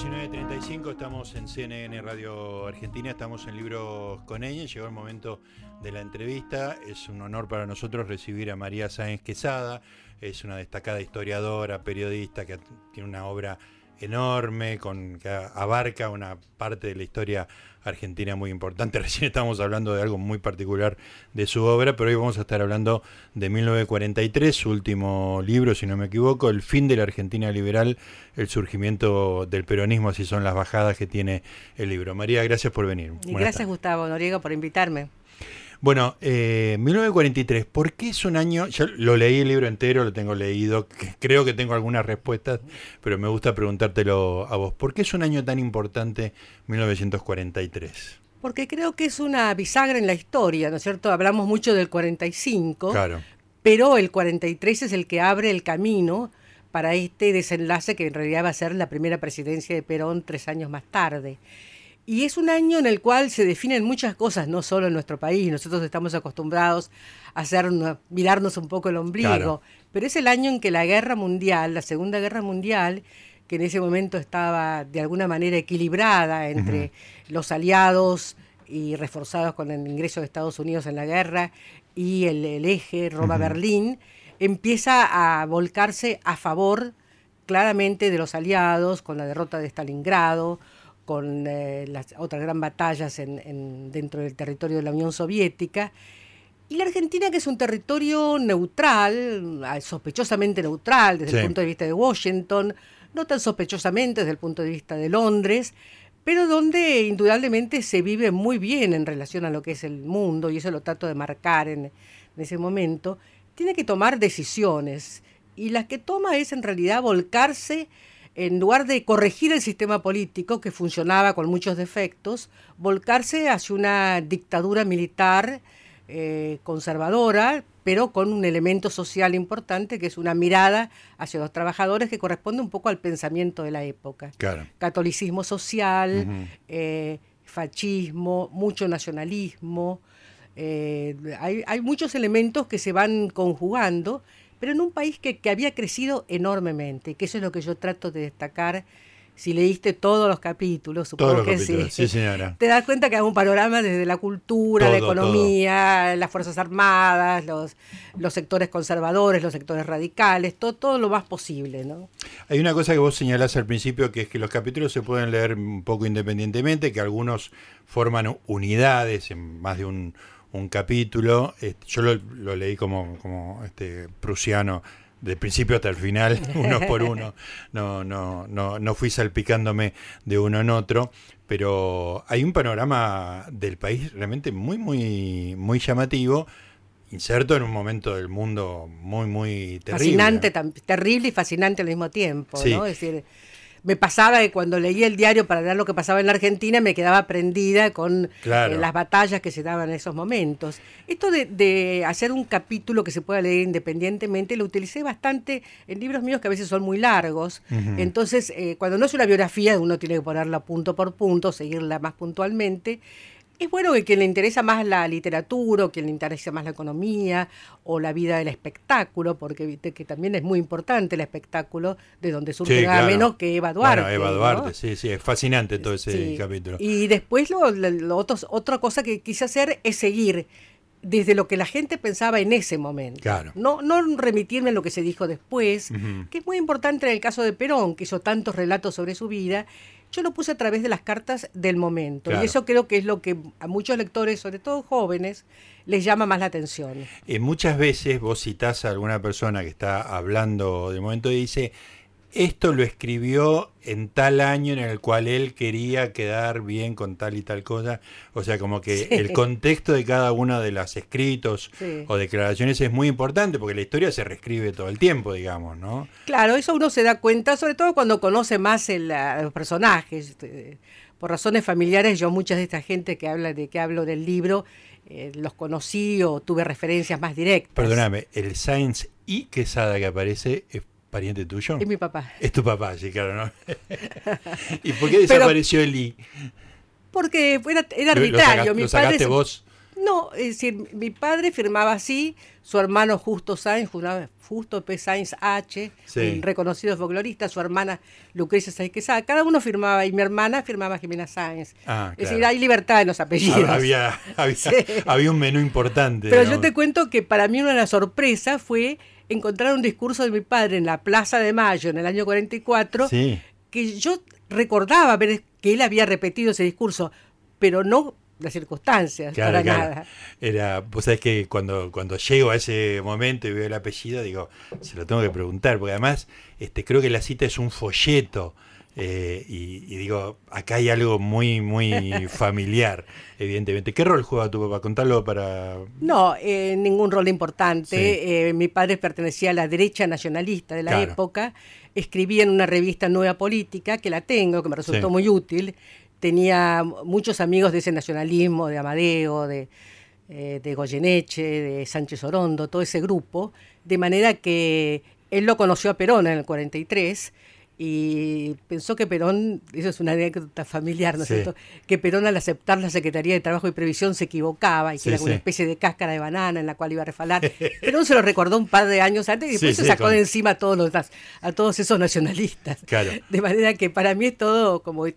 19.35, estamos en CNN Radio Argentina, estamos en Libros con ella, llegó el momento de la entrevista, es un honor para nosotros recibir a María Sáenz Quesada, es una destacada historiadora, periodista que tiene una obra enorme, con, que abarca una parte de la historia argentina muy importante. Recién estamos hablando de algo muy particular de su obra, pero hoy vamos a estar hablando de 1943, su último libro, si no me equivoco, El fin de la Argentina liberal, el surgimiento del peronismo, así son las bajadas que tiene el libro. María, gracias por venir. Y gracias Gustavo Noriega por invitarme. Bueno, eh, 1943, ¿por qué es un año? Yo lo leí el libro entero, lo tengo leído, creo que tengo algunas respuestas, pero me gusta preguntártelo a vos. ¿Por qué es un año tan importante 1943? Porque creo que es una bisagra en la historia, ¿no es cierto? Hablamos mucho del 45, claro. pero el 43 es el que abre el camino para este desenlace que en realidad va a ser la primera presidencia de Perón tres años más tarde. Y es un año en el cual se definen muchas cosas, no solo en nuestro país. Nosotros estamos acostumbrados a hacer mirarnos un poco el ombligo, pero es el año en que la guerra mundial, la Segunda Guerra Mundial, que en ese momento estaba de alguna manera equilibrada entre los aliados y reforzados con el ingreso de Estados Unidos en la guerra y el, eje Roma-Berlín, empieza a volcarse a favor claramente de los aliados con la derrota de Stalingrado, con eh, las otras gran batallas en, dentro del territorio de la Unión Soviética. Y la Argentina, que es un territorio neutral, ah, sospechosamente neutral desde el punto de vista de Washington, no tan sospechosamente desde el punto de vista de Londres, pero donde indudablemente se vive muy bien en relación a lo que es el mundo, y eso lo trato de marcar en, en ese momento, tiene que tomar decisiones. Y las que toma es en realidad volcarse en lugar de corregir el sistema político que funcionaba con muchos defectos, volcarse hacia una dictadura militar eh, conservadora, pero con un elemento social importante que es una mirada hacia los trabajadores que corresponde un poco al pensamiento de la época. Catolicismo social, eh, fascismo, mucho nacionalismo. Eh, hay, hay muchos elementos que se van conjugando pero en un país que, había crecido enormemente, que eso es lo que yo trato de destacar. Si leíste todos los capítulos, supongo que sí. sí. señora. Te das cuenta que hay un panorama desde la cultura, la economía, las Fuerzas Armadas, los, los sectores conservadores, los sectores radicales, todo, todo lo más posible. ¿no? Hay una cosa que vos señalás al principio, que es que los capítulos se pueden leer un poco independientemente, que algunos forman unidades en más de un un capítulo, este, yo lo, leí como, como este prusiano de principio hasta el final, uno por uno, no, no, no, no fui salpicándome de uno en otro, pero hay un panorama del país realmente muy, muy, muy llamativo, inserto en un momento del mundo muy, muy terrible. Fascinante, terrible y fascinante al mismo tiempo, ¿no? Es decir, me pasaba que cuando leía el diario para ver lo que pasaba en la Argentina me quedaba prendida con eh, las batallas que se daban en esos momentos. Esto de, hacer un capítulo que se pueda leer independientemente lo utilicé bastante en libros míos que a veces son muy largos. Entonces, eh, cuando no es una biografía, uno tiene que ponerla punto por punto, seguirla más puntualmente es bueno que quien le interesa más la literatura, o quien le interesa más la economía, o la vida del espectáculo, porque viste que también es muy importante el espectáculo, de donde surge nada menos que Eva Duarte. Bueno, Eva Duarte, sí, sí, es fascinante todo ese capítulo. Y después lo, otra cosa que quise hacer es seguir desde lo que la gente pensaba en ese momento. Claro. No, no remitirme a lo que se dijo después, que es muy importante en el caso de Perón, que hizo tantos relatos sobre su vida, yo lo puse a través de las cartas del momento. Y eso creo que es lo que a muchos lectores, sobre todo jóvenes, les llama más la atención. Eh, muchas veces vos citás a alguna persona que está hablando del momento y dice, esto lo escribió en tal año en el cual él quería quedar bien con tal y tal cosa. O sea, como que el contexto de cada uno de los escritos o declaraciones es muy importante porque la historia se reescribe todo el tiempo, digamos, ¿no? Claro, eso uno se da cuenta, sobre todo cuando conoce más el, a los personajes. Este, por razones familiares, yo muchas de esta gente que habla de que hablo del libro, eh, los conocí o tuve referencias más directas. Perdóname, el Science y Quesada que aparece es pariente tuyo? Es mi papá. Es tu papá, sí, claro, ¿no? ¿Y por qué desapareció el I? Porque era, era arbitrario. ¿Lo, sacaste vos? No, es decir, mi padre firmaba así, su hermano Justo Sainz, Justo P. Sainz H, un reconocido folclorista, su hermana Lucrecia Sainz Quesada, cada uno firmaba, y mi hermana firmaba Jimena Sainz. Ah, es decir, hay libertad en los apellidos. Había, había, un menú importante. Pero yo te cuento que para mí una de las sorpresas fue encontrar un discurso de mi padre en la Plaza de Mayo en el año 44, que yo recordaba ver que él había repetido ese discurso, pero no las circunstancias, para nada. Era, pues sabes que cuando, cuando llego a ese momento y veo el apellido, digo, se lo tengo que preguntar, porque además este, creo que la cita es un folleto. Eh, y, digo, acá hay algo muy, muy familiar, evidentemente. ¿Qué rol juega tu papá? Contalo para... No, eh, ningún rol importante. Eh, mi padre pertenecía a la derecha nacionalista de la época. Escribía en una revista Nueva Política, que la tengo, que me resultó muy útil tenía muchos amigos de ese nacionalismo, de Amadeo, de, eh, de Goyeneche, de Sánchez Orondo, todo ese grupo, de manera que él lo conoció a Perón en el 43 y pensó que Perón, eso es una anécdota familiar, ¿no es cierto? Que Perón al aceptar la Secretaría de Trabajo y Previsión se equivocaba y que era una especie de cáscara de banana en la cual iba a refalar. Perón se lo recordó un par de años antes y después se sacó de encima a todos, los, a todos esos nacionalistas. Claro. De manera que para mí es todo como eh,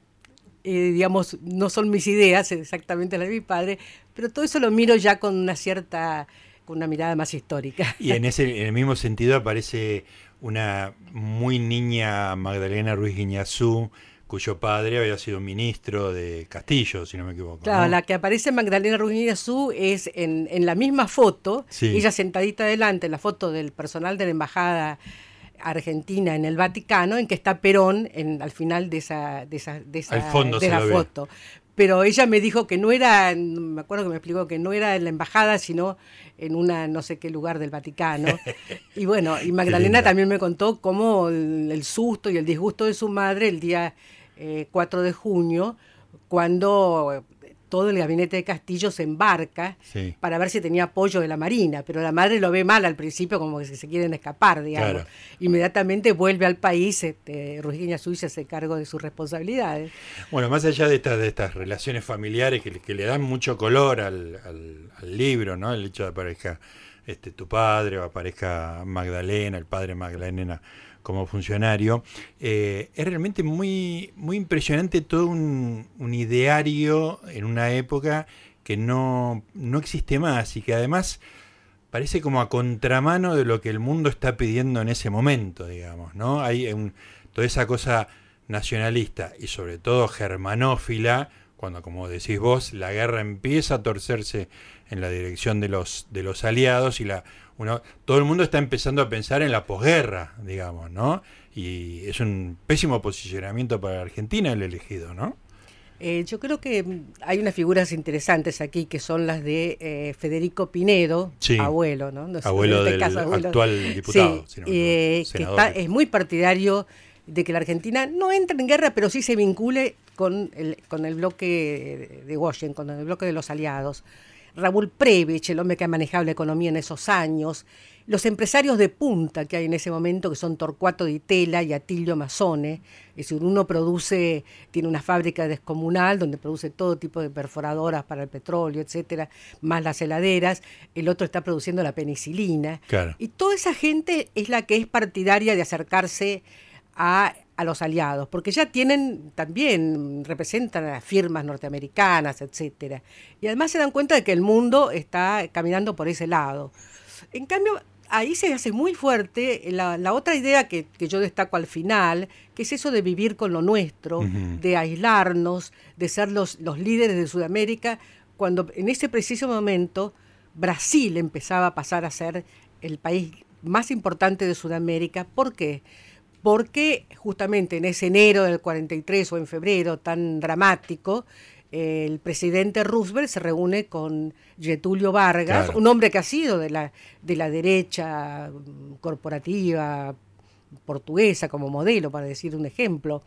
digamos, no son mis ideas exactamente las de mi padre, pero todo eso lo miro ya con una cierta, con una mirada más histórica. Y en, ese, en el mismo sentido aparece una muy niña Magdalena Ruiz Guiñazú, cuyo padre había sido ministro de Castillo, si no me equivoco. Claro, la que aparece Magdalena Ruiz Guiñazú es en, en la misma foto, ella sentadita adelante, en la foto del personal de la embajada Argentina en el Vaticano, en que está Perón en, al final de esa, de esa, de esa de la foto. Pero ella me dijo que no era, me acuerdo que me explicó que no era en la embajada, sino en una no sé qué lugar del Vaticano. y bueno, y Magdalena también me contó cómo el, susto y el disgusto de su madre el día 4 eh, de junio, cuando todo el gabinete de Castillo se embarca para ver si tenía apoyo de la Marina, pero la madre lo ve mal al principio, como que se quieren escapar, digamos. Inmediatamente vuelve al país, este, Ruiz Suiza se cargo de sus responsabilidades. Bueno, más allá de estas, de estas relaciones familiares que, le dan mucho color al, al, libro, ¿no? El hecho de aparezca este, tu padre o aparezca Magdalena, el padre Magdalena como funcionario. Eh, es realmente muy, muy impresionante todo un, ideario en una época que no, no existe más y que además parece como a contramano de lo que el mundo está pidiendo en ese momento, digamos, ¿no? Hay toda esa cosa nacionalista y sobre todo germanófila, cuando como decís vos, la guerra empieza a torcerse en la dirección de los, de los aliados y la todo el mundo está empezando a pensar en la posguerra, digamos, ¿no? Y es un pésimo posicionamiento para Argentina el elegido, ¿no? Eh, yo creo que hay unas figuras interesantes aquí que son las de eh, Federico Pinedo, abuelo, ¿no? abuelo este del actual diputado. Sí, eh, que es muy partidario de que la Argentina no entre en guerra, pero sí se vincule con el, con el bloque de Washington, con el bloque de los aliados. Raúl Previch, el hombre que ha manejado la economía en esos años, los empresarios de punta que hay en ese momento, que son Torcuato Di Tela y Atilio Mazzone, es decir, uno produce, tiene una fábrica descomunal donde produce todo tipo de perforadoras para el petróleo, etcétera, más las heladeras, el otro está produciendo la penicilina. Y toda esa gente es la que es partidaria de acercarse a a los aliados, porque ya tienen también, representan a las firmas norteamericanas, etcétera. Y además se dan cuenta de que el mundo está caminando por ese lado. En cambio, ahí se hace muy fuerte la, otra idea que, yo destaco al final, que es eso de vivir con lo nuestro, de aislarnos, de ser los, los líderes de Sudamérica, cuando en ese preciso momento Brasil empezaba a pasar a ser el país más importante de Sudamérica. ¿Por qué? porque justamente en ese enero del 43 o en febrero tan dramático, el presidente Roosevelt se reúne con Getulio Vargas, un hombre que ha sido de la, de la derecha corporativa portuguesa como modelo, para decir un ejemplo,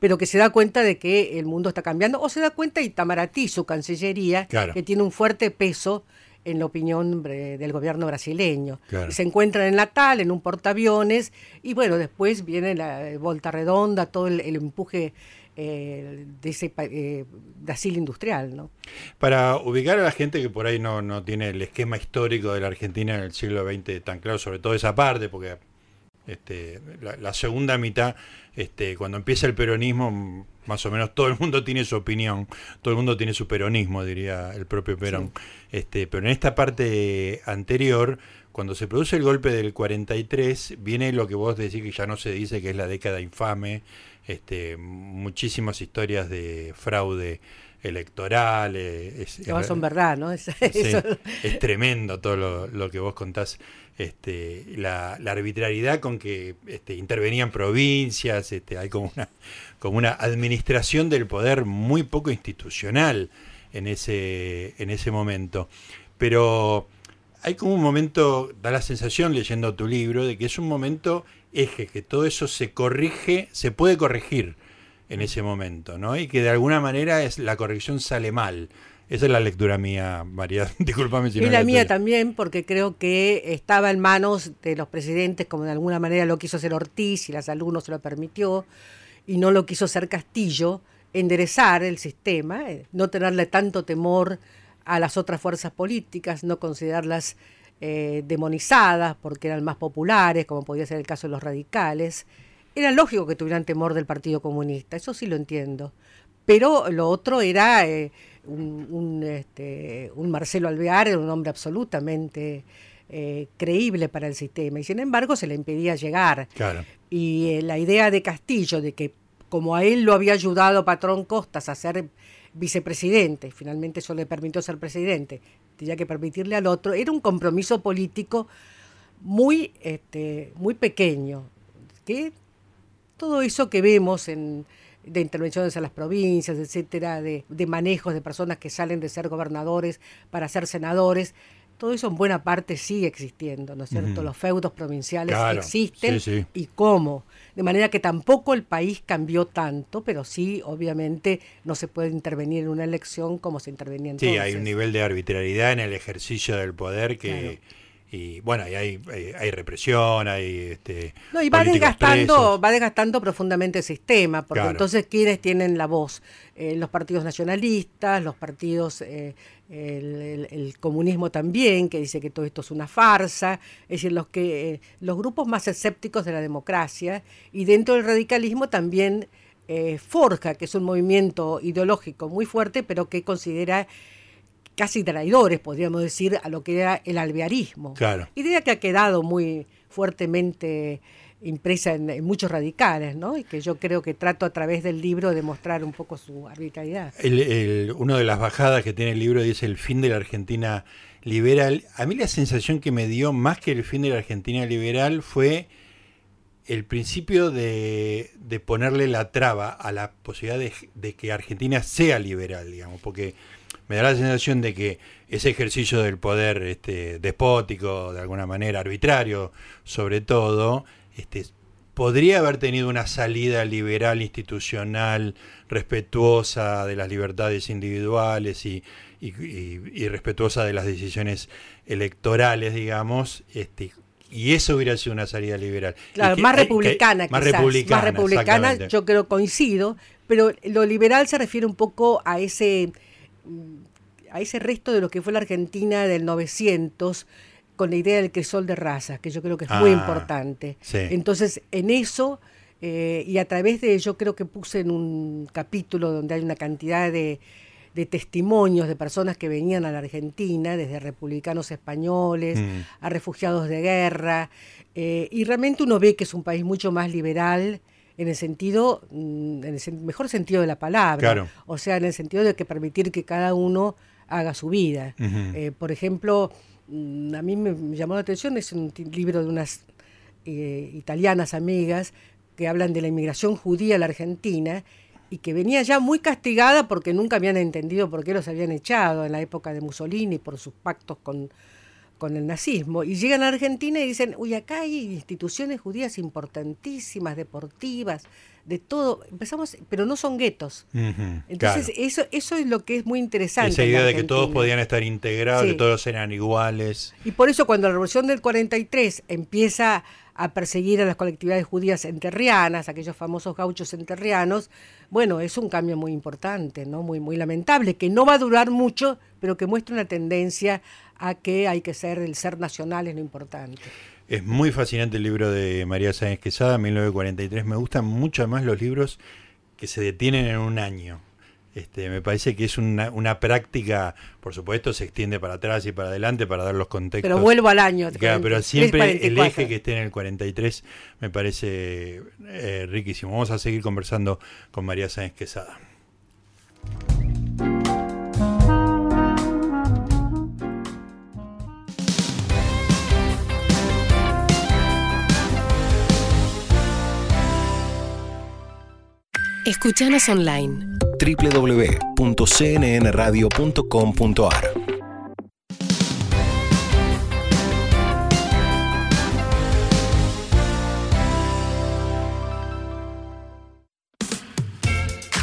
pero que se da cuenta de que el mundo está cambiando, o se da cuenta Itamaraty, su cancillería, que tiene un fuerte peso en la opinión del gobierno brasileño. Se encuentran en Natal, en un portaaviones, y bueno, después viene la volta redonda, todo el, empuje eh, de ese eh, asilo industrial. ¿no? Para ubicar a la gente que por ahí no, no tiene el esquema histórico de la Argentina en el siglo XX tan claro, sobre todo esa parte, porque este, la, segunda mitad, este, cuando empieza el peronismo, más o menos todo el mundo tiene su opinión, todo el mundo tiene su peronismo, diría el propio Perón. Este, pero en esta parte anterior, cuando se produce el golpe del 43, viene lo que vos decís que ya no se dice que es la década infame, este, muchísimas historias de fraude electoral. Es, son verdad, ¿no? Es, tremendo todo lo, que vos contás. Este, la, arbitrariedad con que este, intervenían provincias, este, hay como una, como una administración del poder muy poco institucional en ese, en ese momento. Pero hay como un momento, da la sensación leyendo tu libro, de que es un momento eje, que todo eso se corrige, se puede corregir en ese momento, ¿no? Y que de alguna manera es, la corrección sale mal. Esa es la lectura mía, María. Disculpame si y la, mía también, porque creo que estaba en manos de los presidentes, como de alguna manera lo quiso hacer Ortiz y la salud no se lo permitió, y no lo quiso hacer Castillo, enderezar el sistema, eh, no tenerle tanto temor a las otras fuerzas políticas, no considerarlas eh, demonizadas porque eran más populares, como podía ser el caso de los radicales. Era lógico que tuvieran temor del Partido Comunista, eso sí lo entiendo. Pero lo otro era eh, un, este, un, Marcelo Alvear, era un hombre absolutamente eh, creíble para el sistema, y sin embargo se le impedía llegar. Y la idea de Castillo de que como a él lo había ayudado Patrón Costas a ser vicepresidente, finalmente eso le permitió ser presidente, tenía que permitirle al otro, era un compromiso político muy, este, muy pequeño, que todo eso que vemos en, de intervenciones a las provincias, etcétera, de, de manejos de personas que salen de ser gobernadores para ser senadores, todo eso en buena parte sigue existiendo, ¿no es cierto? Los feudos provinciales existen y cómo. De manera que tampoco el país cambió tanto, pero sí, obviamente, no se puede intervenir en una elección como se intervenía entonces. Sí, hay un nivel de arbitrariedad en el ejercicio del poder que y bueno, y hay, hay, represión, hay este, no, y va desgastando, va desgastando profundamente el sistema, porque entonces quienes tienen la voz, eh, los partidos nacionalistas, los partidos, eh, el, comunismo también, que dice que todo esto es una farsa, es decir, los que, eh, los grupos más escépticos de la democracia, y dentro del radicalismo también Forja, que es un movimiento ideológico muy fuerte, pero que considera casi traidores, podríamos decir, a lo que era el alvearismo. Claro. Idea que ha quedado muy fuertemente impresa en, muchos radicales, ¿no? Y que yo creo que trato a través del libro de mostrar un poco su arbitrariedad. El, una de las bajadas que tiene el libro dice el fin de la Argentina liberal. A mí la sensación que me dio más que el fin de la Argentina liberal fue el principio de, de ponerle la traba a la posibilidad de, de que Argentina sea liberal, digamos, porque me da la sensación de que ese ejercicio del poder este, despótico, de alguna manera arbitrario, sobre todo, este, podría haber tenido una salida liberal institucional, respetuosa de las libertades individuales y, respetuosa de las decisiones electorales, digamos, este, y eso hubiera sido una salida liberal. Claro, más republicana, más republicana. Más republicana, yo creo coincido, pero lo liberal se refiere un poco a ese a ese resto de lo que fue la Argentina del 900 con la idea del crisol de razas, que yo creo que es muy ah, importante. Entonces, en eso, eh, y a través de yo creo que puse en un capítulo donde hay una cantidad de, testimonios de personas que venían a la Argentina, desde republicanos españoles mm. a refugiados de guerra, eh, y realmente uno ve que es un país mucho más liberal, en el sentido, mm, en el mejor sentido de la palabra, o sea, en el sentido de que permitir que cada uno haga su vida. Eh, por ejemplo, mm, a mí me llamó la atención, es un libro de unas eh, italianas amigas que hablan de la inmigración judía a la Argentina y que venía ya muy castigada porque nunca habían entendido por qué los habían echado en la época de Mussolini por sus pactos con con el nazismo y llegan a Argentina y dicen, uy, acá hay instituciones judías importantísimas, deportivas, de todo. Empezamos, pero no son guetos. Entonces, claro. eso, eso es lo que es muy interesante. Esa idea de que todos podían estar integrados, Sí. que todos eran iguales. Y por eso cuando la revolución del 43 empieza a perseguir a las colectividades judías enterrianas, aquellos famosos gauchos enterrianos, bueno, es un cambio muy importante, ¿no? Muy, muy lamentable, que no va a durar mucho, pero que muestra una tendencia a que hay que ser, el ser nacional es lo importante. Es muy fascinante el libro de María Sáenz Quesada, 1943. Me gustan mucho más los libros que se detienen en un año. Este, me parece que es una, una práctica, por supuesto, se extiende para atrás y para adelante para dar los contextos. Pero vuelvo al año. Claro, pero 43, siempre el 44. eje que esté en el 43 me parece eh, riquísimo. Vamos a seguir conversando con María Sáenz Quesada. Escuchanos online www.cnnradio.com.ar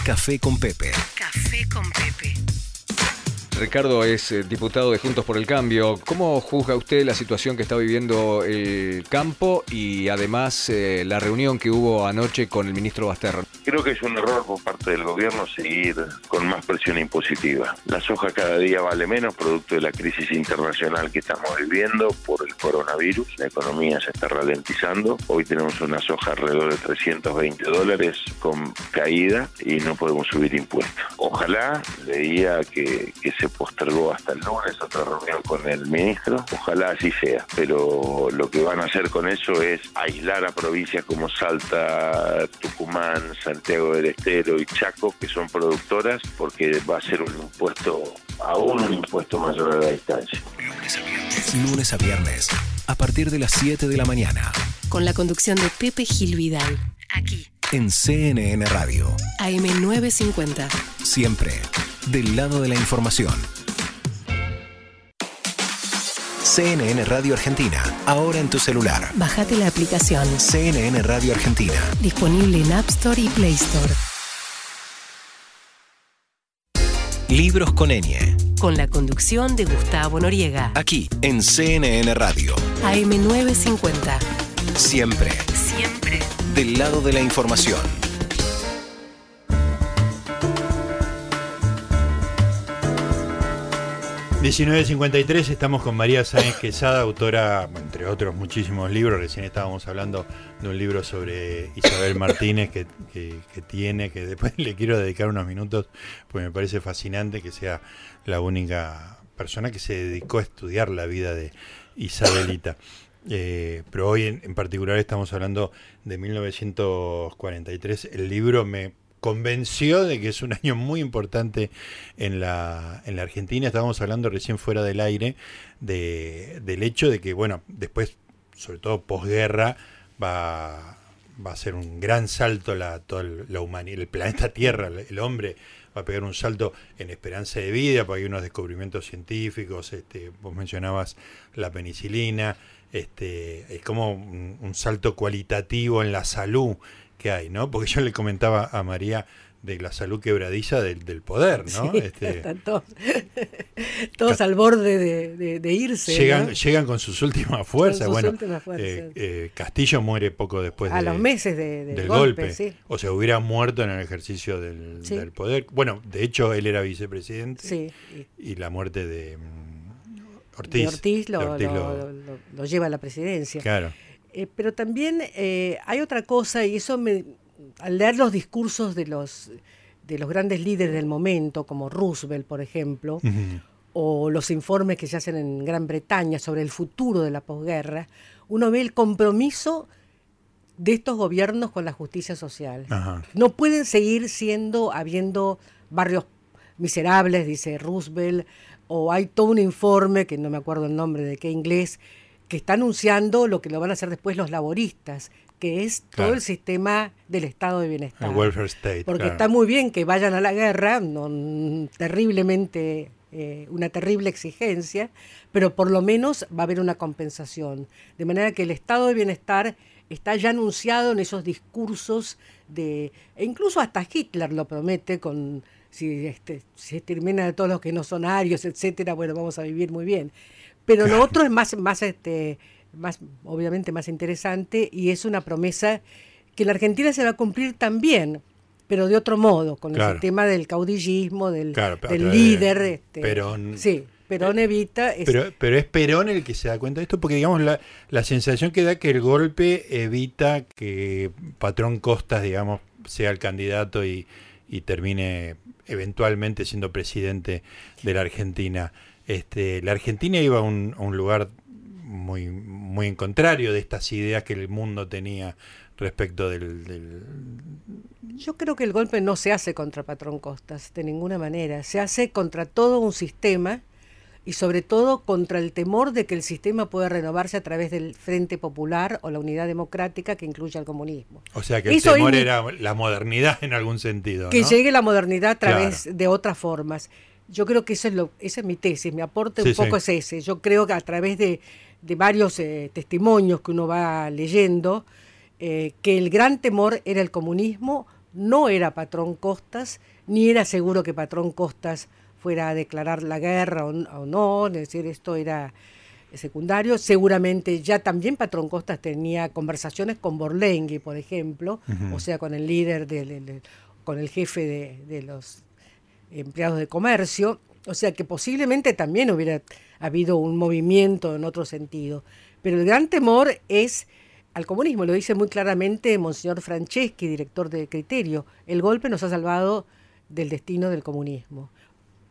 Café con Pepe. Café con Pepe. Ricardo es eh, diputado de Juntos por el Cambio. ¿Cómo juzga usted la situación que está viviendo el campo y además eh, la reunión que hubo anoche con el ministro Basterra? Creo que es un error por parte del gobierno seguir con más presión impositiva. La soja cada día vale menos producto de la crisis internacional que estamos viviendo por el coronavirus. La economía se está ralentizando. Hoy tenemos una soja alrededor de 320 dólares con caída y no podemos subir impuestos. Ojalá, leía que, que se postergó hasta el lunes otra reunión con el ministro. Ojalá así sea. Pero lo que van a hacer con eso es aislar a provincias como Salta, Tucumán, Santiago del Estero y Chaco, que son productoras, porque va a ser un impuesto, aún un impuesto mayor a la distancia. Lunes a viernes. Lunes a viernes. A partir de las 7 de la mañana. Con la conducción de Pepe Gil Vidal. Aquí, En CNN Radio. AM950. Siempre del lado de la información. CNN Radio Argentina. Ahora en tu celular. Bájate la aplicación. CNN Radio Argentina. Disponible en App Store y Play Store. Libros con ñ. Con la conducción de Gustavo Noriega. Aquí en CNN Radio. AM950. Siempre Siempre. del lado de la información. 1953 estamos con María Sáenz Quesada, autora, entre otros muchísimos libros. Recién estábamos hablando de un libro sobre Isabel Martínez que, que- tiene, que después le quiero dedicar unos minutos, porque me parece fascinante que sea la única persona que se dedicó a estudiar la vida de Isabelita. Eh, pero hoy en particular estamos hablando de 1943. El libro me convenció de que es un año muy importante en la, en la Argentina. Estábamos hablando recién fuera del aire de, del hecho de que, bueno, después, sobre todo posguerra, va, va a ser un gran salto la, toda la humanidad, el planeta Tierra, el, hombre va a pegar un salto en esperanza de vida, porque hay unos descubrimientos científicos, este, vos mencionabas la penicilina, este, es como un, un salto cualitativo en la salud que hay, ¿no? Porque yo le comentaba a María de la salud quebradiza del, del poder, ¿no? Sí, Este, están todos, todos al borde de, de- de irse. llegan, ¿no? llegan con sus últimas fuerzas. sus bueno, últimas fuerzas. eh, eh, Castillo muere poco después a de- los meses de- del, golpe, golpe. sí. O sea, hubiera muerto en el ejercicio del, Sí. del poder. Bueno, de hecho, él era vicepresidente. Y- la muerte de mm, Ortiz. lo, Ortiz lo- lo lleva a la presidencia. Claro. Eh, pero también eh, hay otra cosa, y eso me, al leer los discursos de los, de los grandes líderes del momento, como Roosevelt, por ejemplo, o los informes que se hacen en Gran Bretaña sobre el futuro de la posguerra, uno ve el compromiso de estos gobiernos con la justicia social. No pueden seguir siendo, habiendo barrios miserables, dice Roosevelt, o hay todo un informe, que no me acuerdo el nombre de qué inglés, que está anunciando lo que lo van a hacer después los laboristas, que es todo el sistema del estado de bienestar. El welfare state. Porque claro. está muy bien que vayan a la guerra, no, terriblemente, eh, una terrible exigencia, pero por lo menos va a haber una compensación. De manera que el estado de bienestar está ya anunciado en esos discursos de, e incluso hasta Hitler lo promete con si este, se termina de todos los que no son arios, etcétera, bueno, vamos a vivir muy bien. Pero lo otro es más, más, este, más, obviamente más interesante y es una promesa que la Argentina se va a cumplir también, pero de otro modo, con el tema del caudillismo, del, del líder. Este, Perón. Sí, Perón evita... Pero, pero es Perón el que se da cuenta de esto, porque digamos la, la sensación que da que el golpe evita que Patrón Costas, digamos, sea el candidato y, y termine eventualmente siendo presidente de la Argentina. Este, la Argentina iba a un, a un lugar muy, muy en contrario de estas ideas que el mundo tenía respecto del, Yo creo que el golpe no se hace contra Patrón Costas, de ninguna manera. Se hace contra todo un sistema y sobre todo contra el temor de que el sistema pueda renovarse a través del Frente Popular o la Unidad Democrática que incluye al comunismo. O sea que el temor era la modernidad en algún sentido. Que llegue la modernidad a través de otras formas. Yo creo que eso es lo, esa es mi tesis, mi aporte un poco es ese. Yo creo que a través de, de varios eh, testimonios que uno va leyendo, eh, que el gran temor era el comunismo, no era Patrón Costas, ni era seguro que Patrón Costas fuera a declarar la guerra o, no, es decir, esto era secundario. Seguramente ya también Patrón Costas tenía conversaciones con Borlengui, por ejemplo, o sea, con el líder, con el jefe de, de, los empleados de comercio, o sea que posiblemente también hubiera habido un movimiento en otro sentido. Pero el gran temor es al comunismo, lo dice muy claramente Monseñor Franceschi, director de Criterio. El golpe nos ha salvado del destino del comunismo.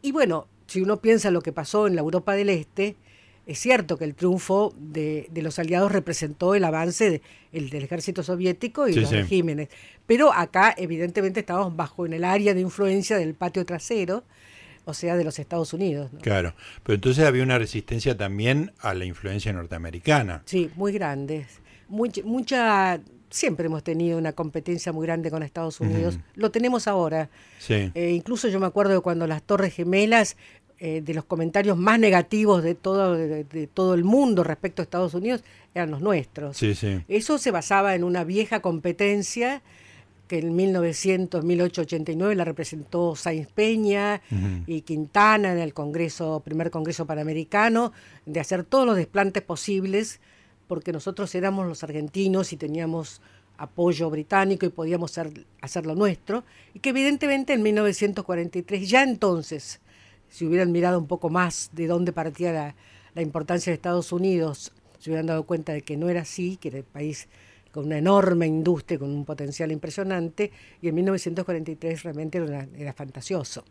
Y bueno, si uno piensa lo que pasó en la Europa del Este, es cierto que el triunfo de, los aliados representó el avance del ejército soviético y los regímenes. Pero acá, evidentemente, estamos bajo en el área de influencia del patio trasero, o sea, de los Estados Unidos. Claro, pero entonces había una resistencia también a la influencia norteamericana. Sí, muy grande. Mucha, mucha siempre hemos tenido una competencia muy grande con Estados Unidos. Lo tenemos ahora. Sí. Eh, incluso yo me acuerdo de cuando las Torres Gemelas, eh, de los comentarios más negativos de todo, de, todo el mundo respecto a Estados Unidos, eran los nuestros. Sí, sí. Eso se basaba en una vieja competencia que en 1900, 1889 la representó Sainz Peña y Quintana en el Congreso, primer Congreso Panamericano, de hacer todos los desplantes posibles porque nosotros éramos los argentinos y teníamos apoyo británico y podíamos hacer, lo nuestro, y que evidentemente en 1943, ya entonces, si hubieran mirado un poco más de dónde partía la, importancia de Estados Unidos, se hubieran dado cuenta de que no era así, que era el país con una enorme industria, con un potencial impresionante, y en 1943 realmente era, fantasioso.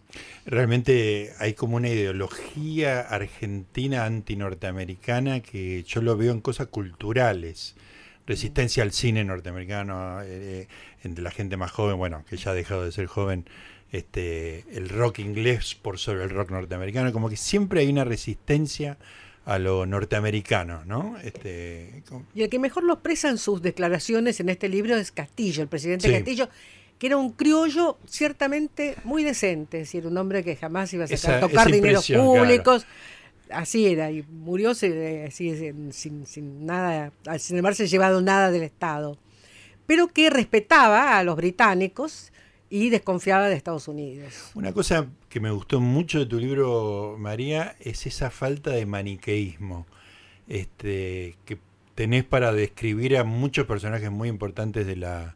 Realmente hay como una ideología argentina antinorteamericana que yo lo veo en cosas culturales. Resistencia al cine norteamericano, eh, entre la gente más joven, bueno, que ya ha dejado de ser joven, este, el rock inglés por sobre el rock norteamericano, como que siempre hay una resistencia a lo norteamericano, ¿no? Este, y el que mejor lo expresa en sus declaraciones en este libro es Castillo, el presidente Castillo, que era un criollo ciertamente muy decente, es decir, un hombre que jamás iba a sacar, tocar dineros públicos. Así era, y murió así, sin, sin nada, sin haberse llevado nada del Estado, pero que respetaba a los británicos y desconfiaba de Estados Unidos. Una cosa que me gustó mucho de tu libro, María, es esa falta de maniqueísmo este, que tenés para describir a muchos personajes muy importantes de la,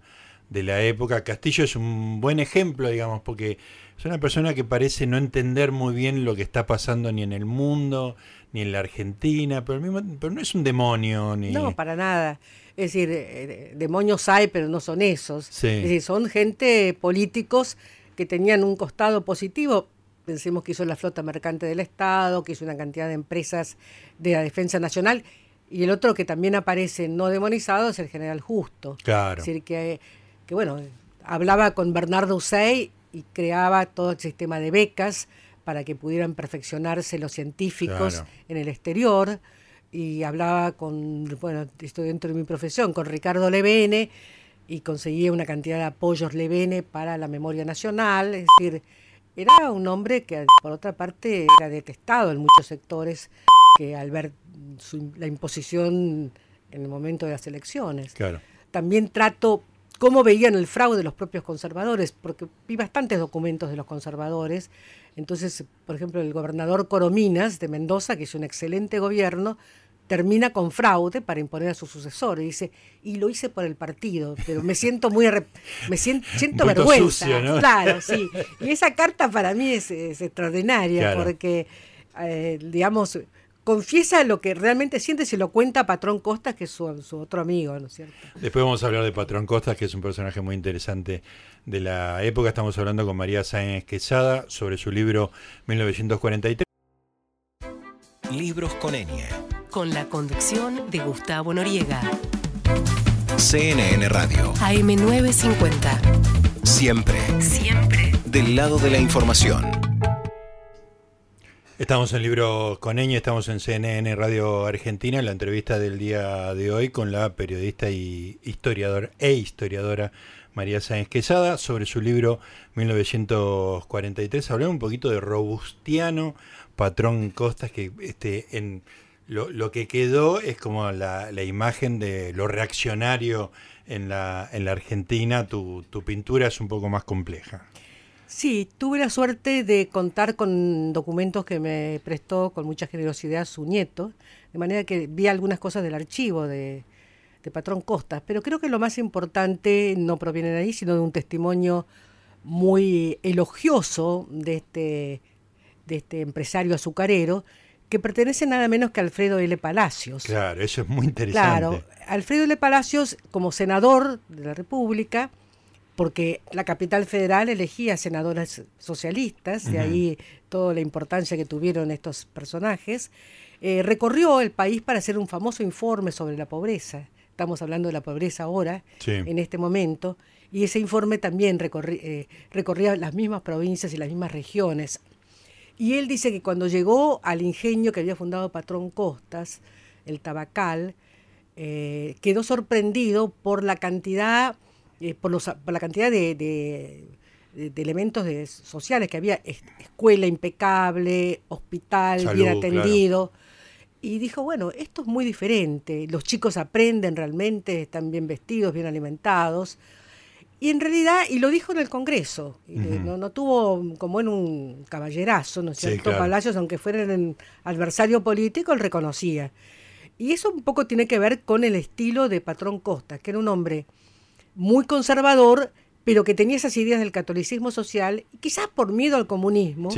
de la época. Castillo es un buen ejemplo, digamos, porque es una persona que parece no entender muy bien lo que está pasando ni en el mundo, ni en la Argentina, pero, mismo, pero no es un demonio. Ni... No, para nada. Es decir, eh, demonios hay, pero no son esos. Es decir, son gente políticos que tenían un costado positivo. Pensemos que hizo la flota mercante del Estado, que hizo una cantidad de empresas de la defensa nacional. Y el otro que también aparece no demonizado es el general Justo. Claro. Es decir, que, que bueno, hablaba con Bernardo Usey y creaba todo el sistema de becas para que pudieran perfeccionarse los científicos en el exterior y hablaba con, bueno, estoy dentro de mi profesión, con Ricardo Levene y conseguía una cantidad de apoyos Levene para la memoria nacional, es decir, era un hombre que por otra parte era detestado en muchos sectores que al ver la imposición en el momento de las elecciones. Claro. también trato cómo veían el fraude los propios conservadores, porque vi bastantes documentos de los conservadores. Entonces, por ejemplo, el gobernador Corominas de Mendoza, que hizo un excelente gobierno, termina con fraude para imponer a su sucesor. Y dice, y lo hice por el partido, pero me siento muy, me siento, siento vergüenza. Claro, sí. Y esa carta para mí es, extraordinaria, porque, eh, digamos, confiesa lo que realmente siente, se lo cuenta Patrón Costas, que es su, otro amigo, ¿no es cierto? Después vamos a hablar de Patrón Costas, que es un personaje muy interesante de la época. Estamos hablando con María Sáenz Quesada sobre su libro 1943. Libros con Enie. Con la conducción de Gustavo Noriega. CNN Radio. AM950. Siempre. Siempre. Del lado de la información. Estamos en Libro con Eñe, estamos en CNN Radio Argentina, en la entrevista del día de hoy con la periodista y historiador e historiadora María Sáenz Quesada sobre su libro 1943. Hablamos un poquito de Robustiano, patrón Costas, que este, en lo, que quedó es como la, imagen de lo reaccionario en la, en la Argentina. Tu, tu pintura es un poco más compleja. Sí, tuve la suerte de contar con documentos que me prestó con mucha generosidad su nieto, de manera que vi algunas cosas del archivo de, Patrón Costas, pero creo que lo más importante no proviene de ahí, sino de un testimonio muy elogioso de este, de este empresario azucarero, que pertenece nada menos que a Alfredo L. Palacios. Claro, eso es muy interesante. Claro, Alfredo L. Palacios, como senador de la República, porque la capital federal elegía senadoras socialistas, de ahí toda la importancia que tuvieron estos personajes, eh, recorrió el país para hacer un famoso informe sobre la pobreza. Estamos hablando de la pobreza ahora, en este momento, y ese informe también eh, recorría las mismas provincias y las mismas regiones. Y él dice que cuando llegó al ingenio que había fundado Patrón Costas, el Tabacal, eh, quedó sorprendido por la cantidad eh, por, la cantidad de, elementos sociales que había, escuela impecable, hospital bien atendido. Y dijo, bueno, esto es muy diferente, los chicos aprenden realmente, están bien vestidos, bien alimentados. Y en realidad, y lo dijo en el Congreso, no, tuvo como en un caballerazo, ¿no es cierto? Palacios, aunque fuera un adversario político, él reconocía. Y eso un poco tiene que ver con el estilo de Patrón Costa, que era un hombre muy conservador, pero que tenía esas ideas del catolicismo social, quizás por miedo al comunismo.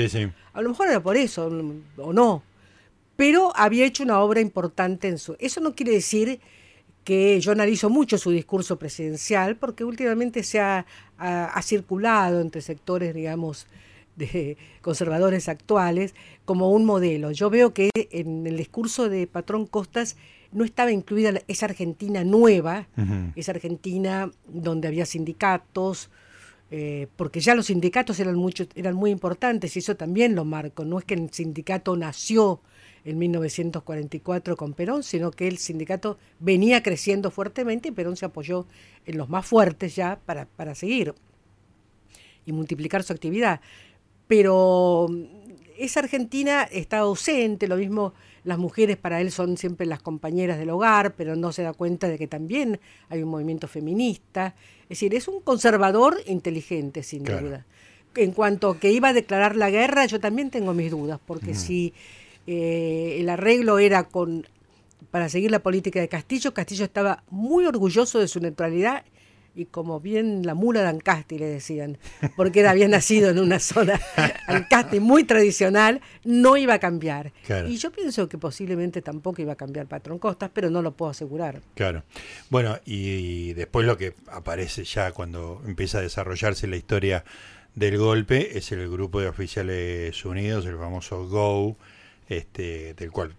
A lo mejor era por eso, o no. Pero había hecho una obra importante en su... Eso no quiere decir que yo analizo mucho su discurso presidencial, porque últimamente se ha, ha circulado entre sectores, digamos, de conservadores actuales como un modelo. Yo veo que en el discurso de Patrón Costas no estaba incluida esa Argentina nueva, esa Argentina donde había sindicatos, eh, porque ya los sindicatos eran, mucho, eran muy importantes y eso también lo marco. No es que el sindicato nació en 1944 con Perón, sino que el sindicato venía creciendo fuertemente y Perón se apoyó en los más fuertes ya para, para seguir y multiplicar su actividad. Pero esa Argentina está ausente, lo mismo las mujeres para él son siempre las compañeras del hogar, pero no se da cuenta de que también hay un movimiento feminista. Es decir, es un conservador inteligente, sin duda. En cuanto a que iba a declarar la guerra, yo también tengo mis dudas, porque si eh, el arreglo era con para seguir la política de Castillo, Castillo estaba muy orgulloso de su neutralidad y como bien la mula de Ancasti le decían, porque él había nacido en una zona Ancasti muy tradicional, no iba a cambiar. Y yo pienso que posiblemente tampoco iba a cambiar Patrón Costas, pero no lo puedo asegurar. Claro. Bueno, y, después lo que aparece ya cuando empieza a desarrollarse la historia del golpe es el grupo de oficiales unidos, el famoso GO, este, del cual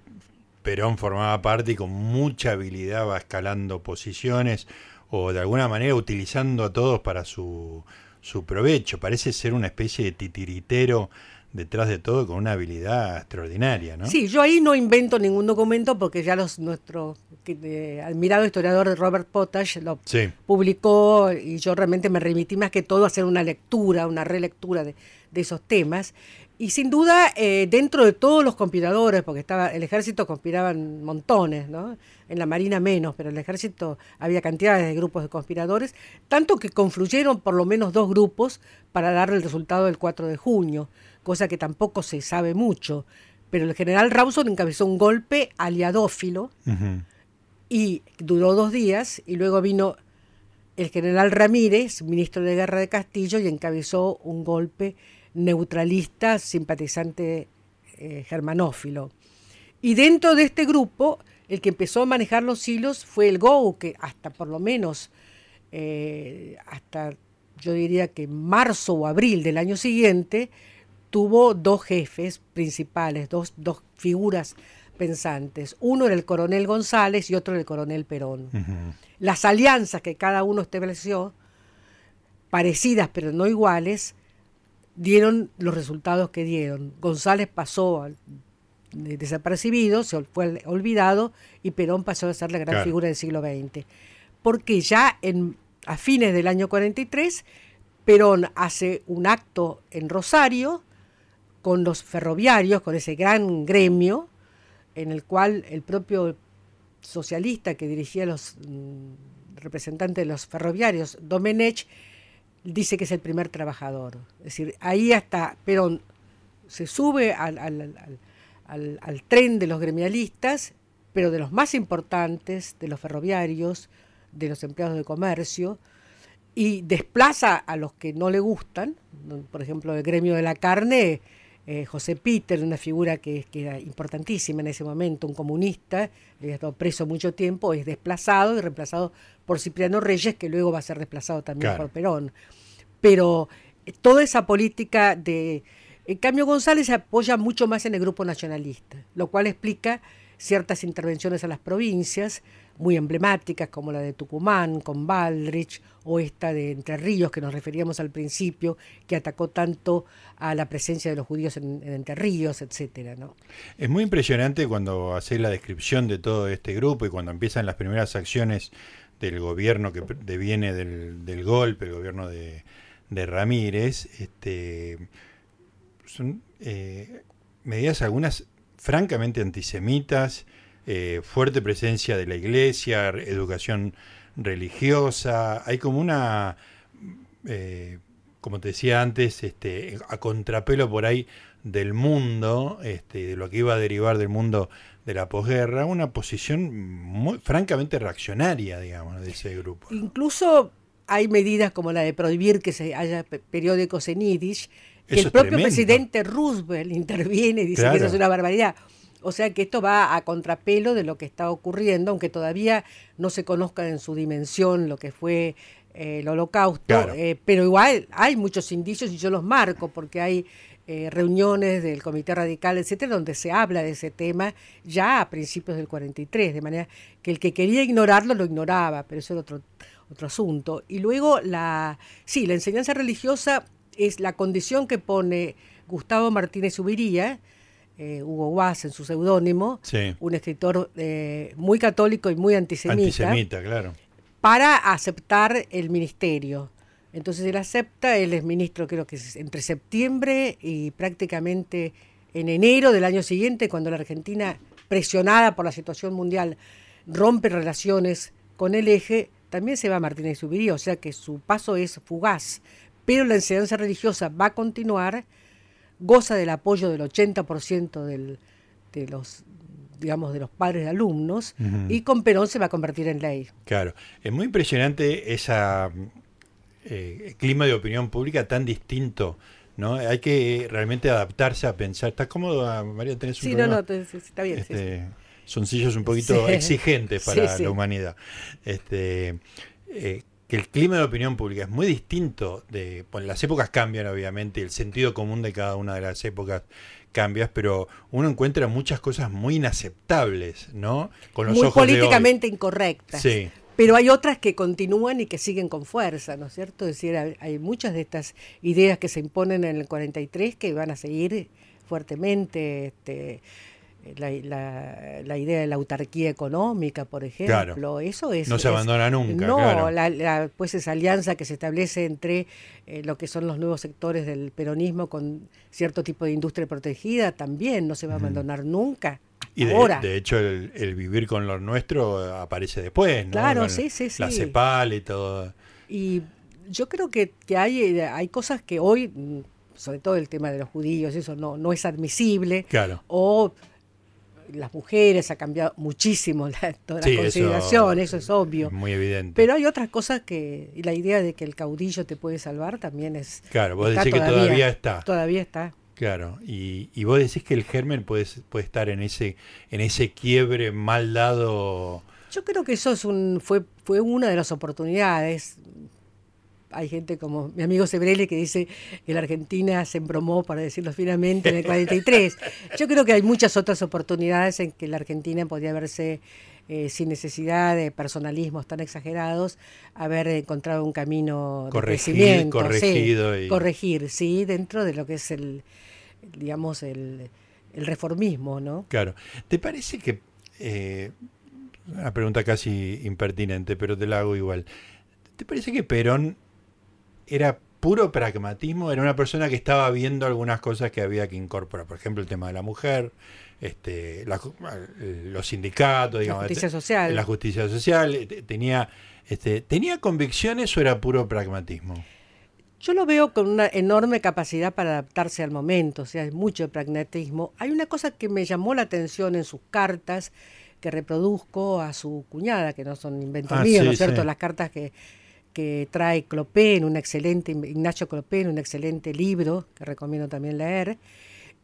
Perón formaba parte y con mucha habilidad va escalando posiciones o de alguna manera utilizando a todos para su, su provecho. Parece ser una especie de titiritero detrás de todo con una habilidad extraordinaria, ¿no? Sí, yo ahí no invento ningún documento porque ya los nuestro eh, admirado historiador Robert Potash lo publicó y yo realmente me remití más que todo a hacer una lectura, una relectura de, de esos temas. Y sin duda, eh, dentro de todos los conspiradores, porque estaba el ejército conspiraban montones, ¿no? En la marina menos, pero en el ejército había cantidades de grupos de conspiradores, tanto que confluyeron por lo menos dos grupos para dar el resultado del 4 de junio, cosa que tampoco se sabe mucho. Pero el general Rawson encabezó un golpe aliadófilo y duró dos días, y luego vino el general Ramírez, ministro de Guerra de Castillo, y encabezó un golpe neutralista, simpatizante eh, germanófilo. Y dentro de este grupo, el que empezó a manejar los hilos fue el GO, que hasta por lo menos, eh, hasta yo diría que marzo o abril del año siguiente, tuvo dos jefes principales, dos, dos figuras pensantes. Uno era el coronel González y otro era el coronel Perón. Las alianzas que cada uno estableció, parecidas pero no iguales, dieron los resultados que dieron. González pasó desapercibido, se fue olvidado, y Perón pasó a ser la gran figura del siglo XX. Porque ya en, a fines del año 43, Perón hace un acto en Rosario con los ferroviarios, con ese gran gremio, en el cual el propio socialista que dirigía los mm, representantes de los ferroviarios, Domenech, dice que es el primer trabajador. Es decir, ahí hasta Perón se sube al, al, tren de los gremialistas, pero de los más importantes, de los ferroviarios, de los empleados de comercio, y desplaza a los que no le gustan, por ejemplo, el gremio de la carne, eh, José Peter, una figura que, era importantísima en ese momento, un comunista, había estado preso mucho tiempo, es desplazado y reemplazado por Cipriano Reyes, que luego va a ser desplazado también por Perón. Pero eh, toda esa política de... En cambio, González se apoya mucho más en el grupo nacionalista, lo cual explica ciertas intervenciones a las provincias, muy emblemáticas como la de Tucumán con Baldrich o esta de Entre Ríos que nos referíamos al principio, que atacó tanto a la presencia de los judíos en, Entre Ríos, etcétera, ¿no? Es muy impresionante cuando hace la descripción de todo este grupo y cuando empiezan las primeras acciones del gobierno que deviene del, golpe, el gobierno de, Ramírez, este, son eh, medidas algunas francamente antisemitas, eh, fuerte presencia de la iglesia, educación religiosa, hay como una, eh, como te decía antes, este, a contrapelo por ahí del mundo, este, de lo que iba a derivar del mundo de la posguerra, una posición muy, francamente reaccionaria, digamos, de ese grupo. Incluso hay medidas como la de prohibir que se haya periódicos en Yiddish, que el propio presidente Roosevelt interviene y dice que eso es una barbaridad. O sea que esto va a contrapelo de lo que está ocurriendo, aunque todavía no se conozca en su dimensión lo que fue eh, el holocausto, eh, pero igual hay muchos indicios y yo los marco porque hay eh, reuniones del Comité Radical, etcétera, donde se habla de ese tema ya a principios del 43, de manera que el que quería ignorarlo lo ignoraba, pero eso era otro, otro asunto. Y luego la, sí, la enseñanza religiosa es la condición que pone Gustavo Martínez Ubiría, eh, Hugo Guas en su seudónimo, un escritor eh, muy católico y muy antisemita, claro. para aceptar el ministerio. Entonces él acepta, él es ministro creo que es entre septiembre y prácticamente en enero del año siguiente, cuando la Argentina, presionada por la situación mundial, rompe relaciones con el eje, también se va Martínez Ubiría, o sea que su paso es fugaz pero la enseñanza religiosa va a continuar, goza del apoyo del 80% del, de los digamos, de los padres de alumnos, y con Perón se va a convertir en ley. Claro, es muy impresionante ese eh, clima de opinión pública tan distinto, ¿no? Hay que realmente adaptarse a pensar. ¿Estás cómodo, María? ¿Tenés un sí, no, no, está bien. Este, son sillos un poquito exigentes para la humanidad. Este, eh, que el clima de opinión pública es muy distinto de bueno, las épocas cambian obviamente el sentido común de cada una de las épocas cambia pero uno encuentra muchas cosas muy inaceptables no con los muy políticamente incorrectas. Sí. pero hay otras que continúan y que siguen con fuerza no es cierto es decir hay, muchas de estas ideas que se imponen en el 43 que van a seguir fuertemente este, la, la- la idea de la autarquía económica, por ejemplo. Claro. Eso es. No se es- abandona nunca, No, claro. la, la- pues esa alianza que se establece entre eh, lo que son los nuevos sectores del peronismo con cierto tipo de industria protegida también no se va a abandonar nunca. Y de, Ahora. de hecho el, el vivir con lo nuestro aparece después, ¿no? Claro, Con sí, sí, La sí. CEPAL y todo. Y yo creo que, que hay, hay cosas que hoy, mm, sobre todo el tema de los judíos, eso no, no es admisible. Claro. O las mujeres ha cambiado muchísimo la, toda la Sí, consideración, eso, es obvio. Muy evidente. Pero hay otras cosas que, y la idea de que el caudillo te puede salvar también es... Claro, vos decís que todavía está. Todavía está. Claro, y, y vos decís que el germen puede, puede estar en ese, en ese quiebre mal dado. Yo creo que eso es un, fue, fue una de las oportunidades. Hay gente como mi amigo Sebrele que dice que la Argentina se embromó, para decirlo finamente, en el 43. Yo creo que hay muchas otras oportunidades en que la Argentina podría haberse, eh, sin necesidad de personalismos tan exagerados, haber encontrado un camino de Corregir, crecimiento. corregido sí, y- Corregir, sí, dentro de lo que es el, digamos, el, el reformismo, ¿no? Claro. ¿Te parece que... eh, una pregunta casi impertinente, pero te la hago igual. ¿Te parece que Perón era puro pragmatismo? Era una persona que estaba viendo algunas cosas que había que incorporar. Por ejemplo, el tema de la mujer, este, la eh, los sindicatos, digamos. justicia te- social. La justicia social. eh, te- Tenía, este, ¿Tenía convicciones o era puro pragmatismo? Yo lo veo con una enorme capacidad para adaptarse al momento, o sea, hay mucho pragmatismo. Hay una cosa que me llamó la atención en sus cartas, que reproduzco a su cuñada, que no son inventos Ah, míos, ¿no es cierto? sí. Las cartas que, que trae Clopé en un excelente, Ignacio Clopé en un excelente libro, que recomiendo también leer,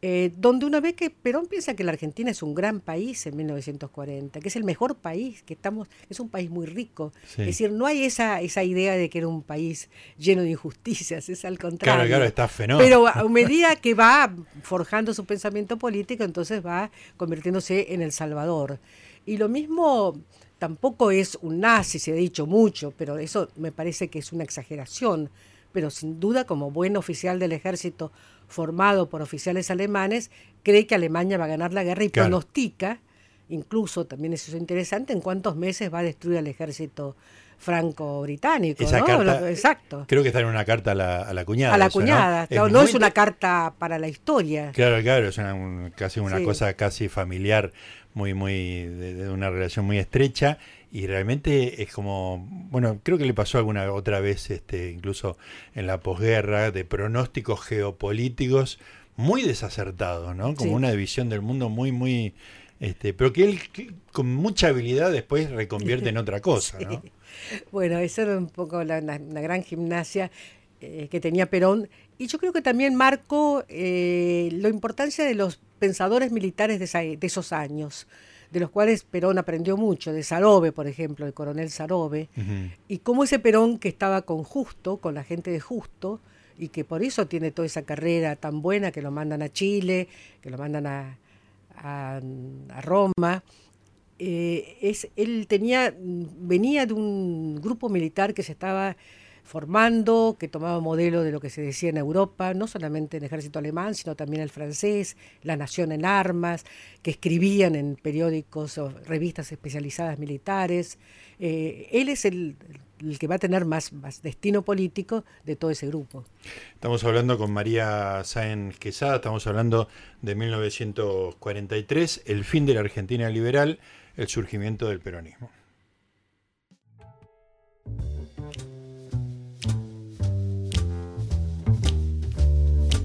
eh, donde una ve que Perón piensa que la Argentina es un gran país en 1940, que es el mejor país, que estamos, es un país muy rico. Sí. Es decir, no hay esa, esa idea de que era un país lleno de injusticias, es al contrario. Claro, claro, está fenómeno. Pero a medida que va forjando su pensamiento político, entonces va convirtiéndose en El Salvador. Y lo mismo tampoco es un nazi, se ha dicho mucho, pero eso me parece que es una exageración. Pero sin duda, como buen oficial del ejército formado por oficiales alemanes, cree que Alemania va a ganar la guerra y Claro. pronostica, incluso también eso es interesante, en cuántos meses va a destruir al ejército franco-británico. ¿no? carta- Exacto. Creo que está en una carta a la, a la cuñada. A la eso, ¿no? cuñada. no es una carta para la historia. Claro, claro, es una, un- casi una Sí. cosa casi familiar, muy, muy, de, de una relación muy estrecha y realmente es como, bueno, creo que le pasó alguna otra vez, este, incluso en la posguerra, de pronósticos geopolíticos muy desacertados, ¿no? Como Sí. una división del mundo muy, muy, este, pero que él con mucha habilidad después reconvierte en otra cosa, ¿no? Bueno, esa era un poco la, gran gimnasia eh, que tenía Perón. Y yo creo que también marcó eh, la importancia de los pensadores militares de, esa- de esos años, de los cuales Perón aprendió mucho, de Sarobe, por ejemplo, el coronel Sarobe, y cómo ese Perón que estaba con Justo, con la gente de Justo, y que por eso tiene toda esa carrera tan buena que lo mandan a Chile, que lo mandan a, a- a Roma, eh, es, él tenía, venía de un grupo militar que se estaba formando, que tomaba modelo de lo que se decía en Europa, no solamente en el ejército alemán, sino también el francés, la nación en armas, que escribían en periódicos o revistas especializadas militares. Eh, él es el, que va a tener más, más destino político de todo ese grupo. Estamos hablando con María Sáenz Quesada, estamos hablando de 1943, el fin de la Argentina liberal, el surgimiento del peronismo.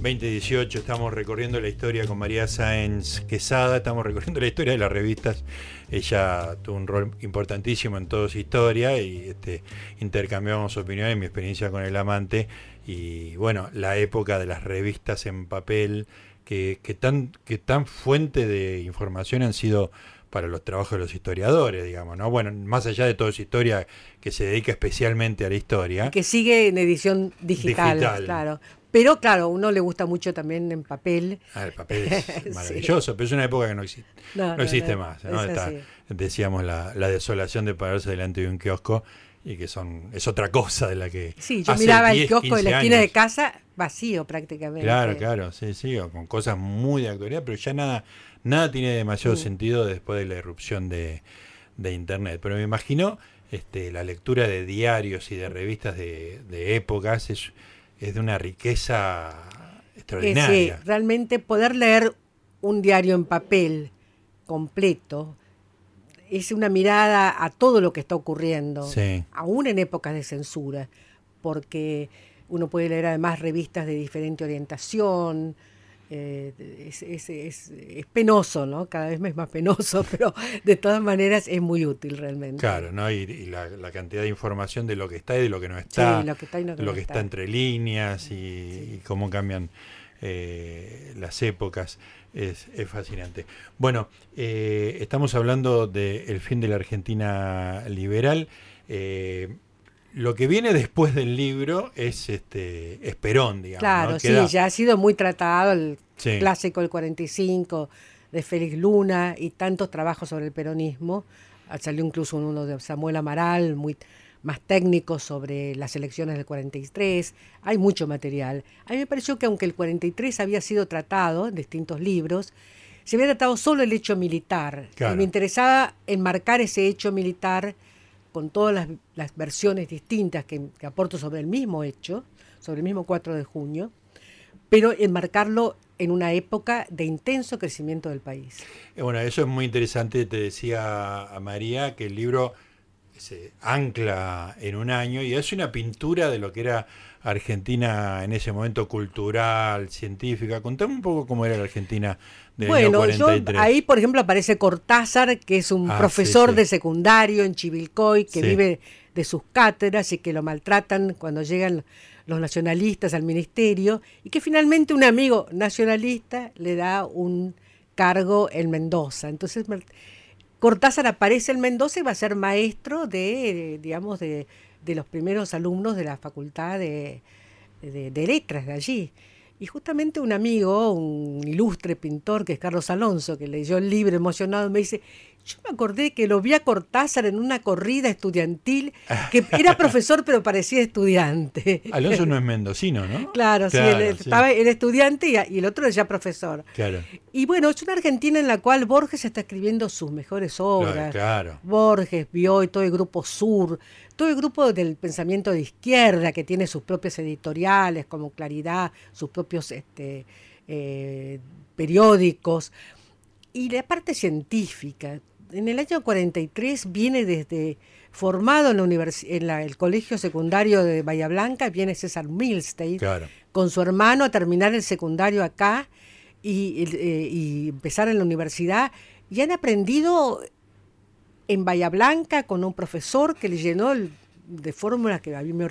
...2018, estamos recorriendo la historia con María Sáenz Quesada, estamos recorriendo la historia de las revistas. Ella tuvo un rol importantísimo en toda su historia y este, intercambiamos opiniones, mi experiencia con el amante y bueno, la época de las revistas en papel, que, que tan, que tan fuente de información han sido para los trabajos de los historiadores, digamos, ¿no? Bueno, más allá de toda su historia que se dedica especialmente a la historia. Y que sigue en edición digital, Digital. claro. Pero claro, a uno le gusta mucho también en papel. Ah, el papel es Sí. maravilloso, pero es una época que no existe. No, no, no, existe no, más. decíamos la, la desolación de pararse delante de un kiosco y que son es otra cosa de la que Sí, yo hace miraba 10, el kiosco de la 15 esquina de casa vacío prácticamente. Claro, claro, sí, sí, o con cosas muy de actualidad, pero ya nada, nada tiene demasiado Mm. sentido después de la irrupción de, de internet. Pero me imagino este, la lectura de diarios y de revistas de, de épocas es, es de una riqueza Eh, sí, extraordinaria. realmente poder leer un diario en papel completo es una mirada a todo lo que está ocurriendo, Sí. aún en épocas de censura, porque uno puede leer además revistas de diferente orientación. Eh, es, es- es- es penoso, ¿no? Cada vez es más penoso, pero de todas maneras es muy útil realmente. Claro, ¿no? Y, y la, la cantidad de información de lo que está y de lo que no está, Sí, lo que está y lo que lo no que está. está entre líneas y, y cómo cambian eh, las épocas. Es, es fascinante. Bueno, eh, estamos hablando del fin de la Argentina liberal. Lo que viene después del libro es este es Perón, digamos. Claro, ¿no? sí, ya ha sido muy tratado el Sí. clásico del 45 de Félix Luna y tantos trabajos sobre el peronismo. Ah, Salió incluso uno de Samuel Amaral, muy más técnico sobre las elecciones del 43. Hay mucho material. A mí me pareció que aunque el 43 había sido tratado en distintos libros, se había tratado solo el hecho militar. Claro. Y me interesaba enmarcar ese hecho militar con todas las, versiones distintas que, aporto sobre el mismo hecho, sobre el mismo 4 de junio, pero enmarcarlo en una época de intenso crecimiento del país. Eh, Bueno, eso es muy interesante. Te decía a María que el libro se ancla en un año y es una pintura de lo que era Argentina en ese momento cultural, científica. Contame un poco cómo era la Argentina Bueno, yo, 43. ahí por ejemplo aparece Cortázar, que es un Ah, profesor sí. de secundario en Chivilcoy, que Sí. vive de sus cátedras y que lo maltratan cuando llegan los nacionalistas al ministerio, y que finalmente un amigo nacionalista le da un cargo en Mendoza. Entonces Cortázar aparece en Mendoza y va a ser maestro de, digamos, de, de los primeros alumnos de la facultad de, de- de letras de allí. Y justamente un amigo, un ilustre pintor que es Carlos Alonso, que leyó el libro emocionado, me dice, yo me acordé que lo vi a Cortázar en una corrida estudiantil, que era profesor pero parecía estudiante. Alonso no es mendocino, ¿no? Claro, sí, Claro, él sí. estaba el estudiante y, y el otro era ya profesor. Claro, Y bueno, es una Argentina en la cual Borges está escribiendo sus mejores obras. claro. Borges, Bioy, todo el grupo Sur, todo el grupo del pensamiento de izquierda que tiene sus propias editoriales como Claridad, sus propios este, eh, periódicos. Y la parte científica. En el año 43 viene desde formado en, la univers- en la- el colegio secundario de Bahía Blanca, viene César Milstein Claro. con su hermano a terminar el secundario acá y, eh, y empezar en la universidad. Y han aprendido en Bahía Blanca con un profesor que le llenó el- de fórmulas que a mí me,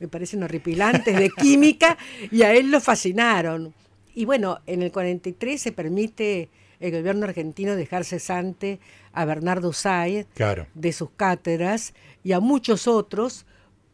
me parecen horripilantes de química y a él lo fascinaron. Y bueno, en el 43 se permite el gobierno argentino dejar cesante a Bernardo Sáez Claro. de sus cátedras y a muchos otros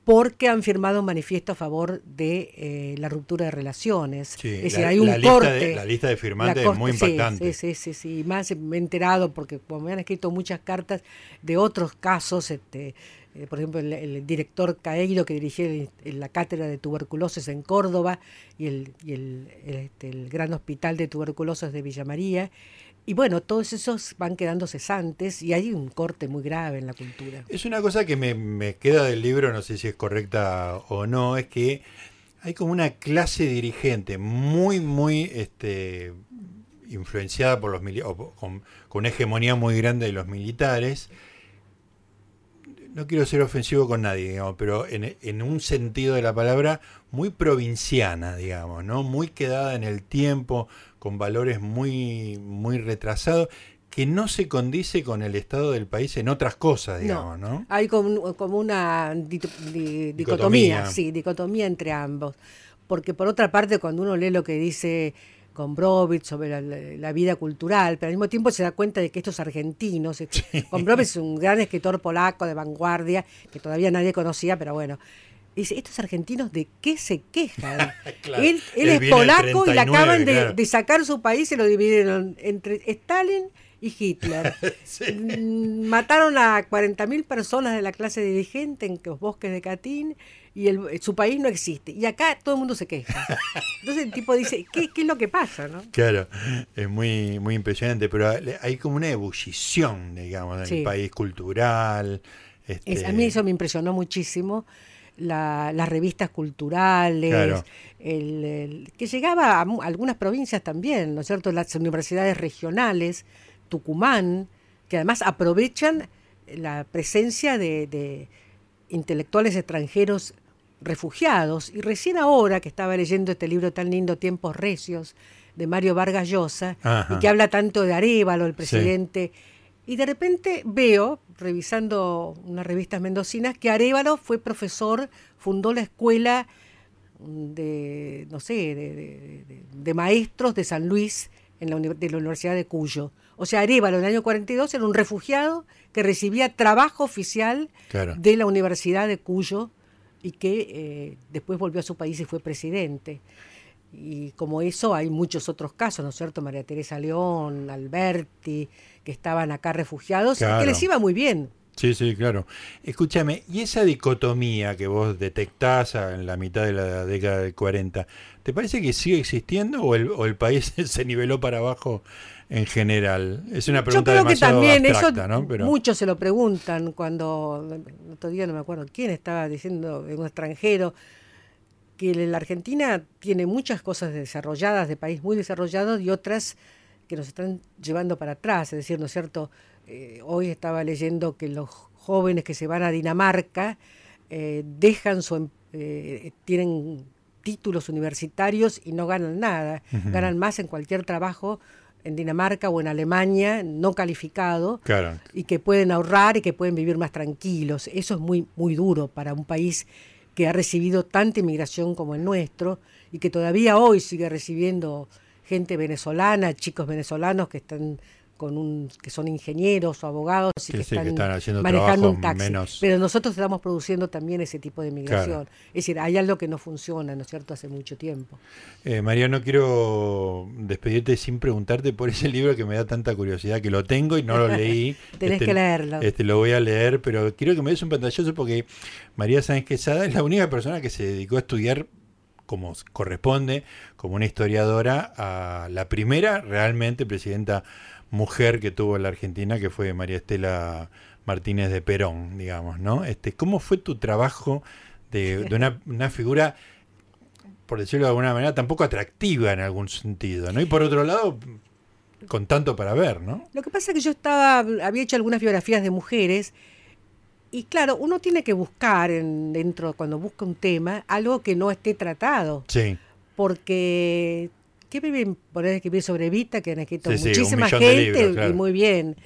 porque han firmado un manifiesto a favor de eh, la ruptura de relaciones. Sí, es decir, la- hay un la lista corte. de- la lista de firmantes es corte- muy impactante. Sí, sí, sí, sí. Y más me he enterado porque como me han escrito muchas cartas de otros casos, este, eh, por ejemplo, el, director Caeiro que dirigía la cátedra de tuberculosis en Córdoba y el, este, el gran hospital de tuberculosis de Villa María. Y bueno, todos esos van quedando cesantes y hay un corte muy grave en la cultura. Es una cosa que me, me queda del libro, no sé si es correcta o no, es que hay como una clase dirigente muy, muy este, influenciada por los militares, con una hegemonía muy grande de los militares. No quiero ser ofensivo con nadie, digamos, pero en, en un sentido de la palabra muy provinciana, digamos, ¿no? Muy quedada en el tiempo, con valores muy, muy retrasados, que no se condice con el estado del país en otras cosas, digamos, ¿no? Hay como, como una dito- di- dicotomía, Dicotomía. sí, dicotomía entre ambos. Porque por otra parte, cuando uno lee lo que dice Gombrowicz sobre la, la- la vida cultural, pero al mismo tiempo se da cuenta de que estos argentinos, este, Gombrowicz es un gran escritor polaco de vanguardia, que todavía nadie conocía, pero bueno, dice, estos argentinos de qué se quejan. Claro, Él, él es polaco y le 39, acaban de, claro. de sacar su país, se lo dividieron entre Stalin y Hitler. Mm, mataron a 40.000 personas de la clase dirigente en los bosques de Catín y el, su país no existe. Y acá todo el mundo se queja. Entonces el tipo dice, ¿qué, qué es lo que pasa? ¿no? Claro, es muy, muy impresionante, pero hay como una ebullición, digamos, en el país cultural. Este... a mí eso me impresionó muchísimo. las revistas culturales, el, que llegaba a algunas provincias también, ¿no es cierto? Las universidades regionales, Tucumán, que además aprovechan la presencia de, intelectuales extranjeros refugiados. Y recién ahora que estaba leyendo este libro tan lindo, Tiempos Recios, de Mario Vargas Llosa, y que habla tanto de Arevalo, el presidente, y de repente veo, revisando unas revistas mendocinas, que Arevalo fue profesor, fundó la escuela de, no sé, de, maestros de San Luis en la, de la Universidad de Cuyo. O sea, Arevalo en el año 42 era un refugiado que recibía trabajo oficial de la Universidad de Cuyo y que eh, después volvió a su país y fue presidente. Y como eso hay muchos otros casos, ¿no es cierto? María Teresa León, Alberti, que estaban acá refugiados, que les iba muy bien. Sí, sí, claro. Escúchame, ¿y esa dicotomía que vos detectás en la mitad de la década del 40, ¿te parece que sigue existiendo o el, o el país se niveló para abajo en general? Es una pregunta Yo creo que también eso ¿no? muchos se lo preguntan cuando el otro día no me acuerdo quién estaba diciendo un extranjero que la Argentina tiene muchas cosas desarrolladas de país muy desarrollado y otras que nos están llevando para atrás, es decir, ¿no es cierto? Eh, hoy estaba leyendo que los jóvenes que se van a Dinamarca eh, dejan su em, eh, tienen títulos universitarios y no ganan nada, ganan más en cualquier trabajo en Dinamarca o en Alemania no calificado y que pueden ahorrar y que pueden vivir más tranquilos. Eso es muy, muy duro para un país que ha recibido tanta inmigración como el nuestro y que todavía hoy sigue recibiendo gente venezolana, chicos venezolanos que están con un que son ingenieros o abogados y que, están, manejando un taxi. Pero nosotros estamos produciendo también ese tipo de migración. Es decir, hay algo que no funciona, ¿no es cierto?, hace mucho tiempo. Eh, María, no quiero despedirte sin preguntarte por ese libro que me da tanta curiosidad, que lo tengo y no lo leí. Tenés este, que leerlo. Este, lo voy a leer, pero quiero que me des un pantallazo porque María Sáenz Quesada es la única persona que se dedicó a estudiar como corresponde, como una historiadora, a la primera realmente presidenta mujer que tuvo la Argentina, que fue María Estela Martínez de Perón, digamos, ¿no? Este, ¿Cómo fue tu trabajo de, una, figura, por decirlo de alguna manera, tampoco atractiva en algún sentido, ¿no? Y por otro lado, con tanto para ver, ¿no? Lo que pasa es que yo estaba, había hecho algunas biografías de mujeres y claro, uno tiene que buscar en, dentro, cuando busca un tema, algo que no esté tratado. Sí. Porque ¿Qué viven poner escribir sobre Vita? Que han escrito muchísima gente y muy bien.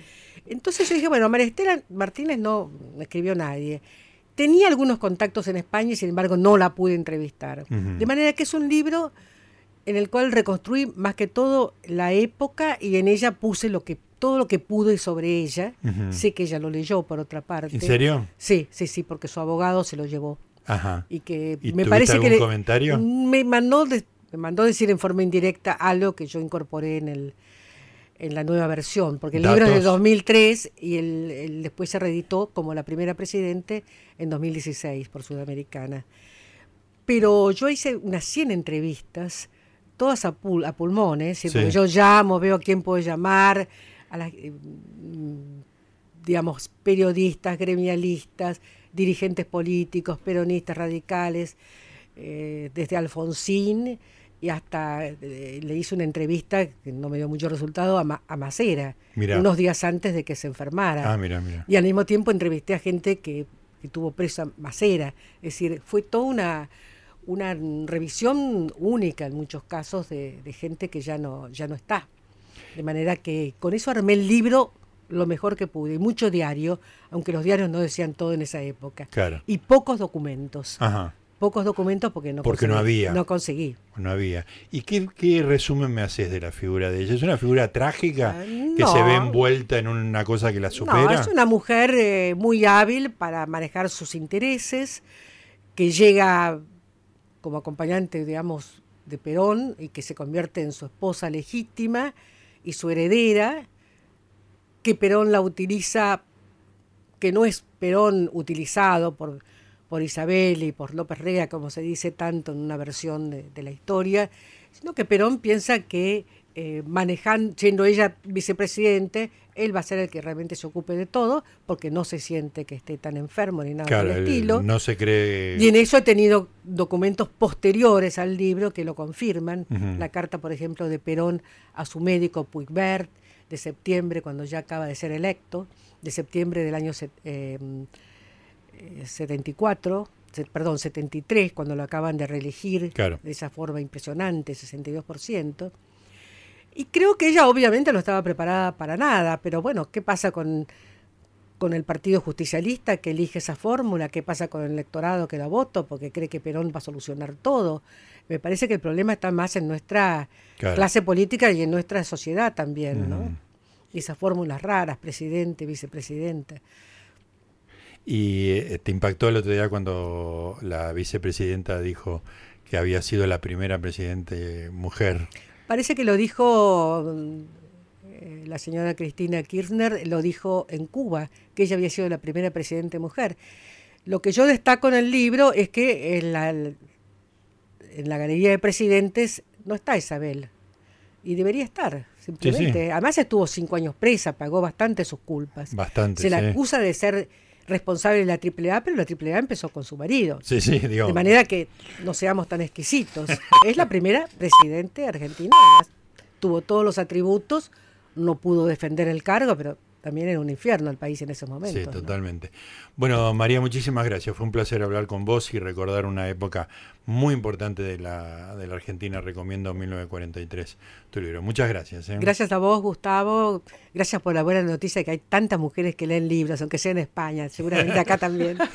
Entonces yo dije, bueno, María Estela Martínez no escribió nadie. Tenía algunos contactos en España y sin embargo no la pude entrevistar. De manera que es un libro en el cual reconstruí más que todo la época y en ella puse lo que todo lo que pude sobre ella. Sé que ella lo leyó por otra parte. ¿En serio? Sí, sí, sí, porque su abogado se lo llevó. Ajá. Y que me parece algún que comentario? me mandó me mandó decir en forma indirecta algo que yo incorporé en el en la nueva versión, porque el libro es de 2003 y el, después se reeditó como la primera presidente en 2016 por Sudamericana. Pero yo hice unas 100 entrevistas, todas a, pulmones, yo llamo, veo a quién puedo llamar, a las, eh, digamos, periodistas, gremialistas, dirigentes políticos, peronistas, radicales, eh, desde Alfonsín y hasta eh, le hice una entrevista, que no me dio mucho resultado, a, Macera, unos días antes de que se enfermara. Ah, y al mismo tiempo entrevisté a gente que, tuvo presa Macera. Es decir, fue toda una, una revisión única en muchos casos de, gente que ya no, ya no está. De manera que con eso armé el libro lo mejor que pude, y mucho diario, aunque los diarios no decían todo en esa época. Y pocos documentos. Ajá pocos documentos porque no porque no había. No conseguí. No había. Y qué, resumen me haces de la figura de ella es una figura trágica ah, que se ve envuelta en una cosa que la supera no, es una mujer eh, muy hábil para manejar sus intereses que llega como acompañante digamos de Perón y que se convierte en su esposa legítima y su heredera que Perón la utiliza, que no es Perón utilizado por, por Isabel y por López Rega, como se dice tanto en una versión de, la historia, sino que Perón piensa que eh, manejando, siendo ella vicepresidente, él va a ser el que realmente se ocupe de todo, porque no se siente que esté tan enfermo ni nada claro, por el estilo. No se cree. Y en eso he tenido documentos posteriores al libro que lo confirman. La carta, por ejemplo, de Perón a su médico Puigbert, de septiembre, cuando ya acaba de ser electo, de septiembre del año 74, eh, perdón, 73, cuando lo acaban de reelegir de esa forma impresionante, 62%. Y creo que ella obviamente no estaba preparada para nada, pero bueno, ¿qué pasa con, con el Partido Justicialista que elige esa fórmula? ¿Qué pasa con el electorado que la votó porque cree que Perón va a solucionar todo? Me parece que el problema está más en nuestra clase política y en nuestra sociedad también, ¿no? Y esas fórmulas raras, presidente, vicepresidenta. ¿Y eh, te impactó el otro día cuando la vicepresidenta dijo que había sido la primera presidente mujer? Parece que lo dijo eh, la señora Cristina Kirchner, lo dijo en Cuba, que ella había sido la primera presidente mujer. Lo que yo destaco en el libro es que en la, en la galería de presidentes no está Isabel. Y debería estar, simplemente. Además estuvo cinco años presa, pagó bastante sus culpas. Bastante. Se la acusa de ser responsable de la AAA, pero la AAA empezó con su marido. Sí, sí, De manera que no seamos tan exquisitos. es la primera presidente argentina, tuvo todos los atributos, no pudo defender el cargo, pero también era un infierno el país en esos momentos. Sí, totalmente. Bueno, María, muchísimas gracias. Fue un placer hablar con vos y recordar una época muy importante de la, de la Argentina. Recomiendo 1943, tu libro. Muchas gracias. ¿eh? Gracias a vos, Gustavo. Gracias por la buena noticia que hay tantas mujeres que leen libros, aunque sea en España. Seguramente acá también.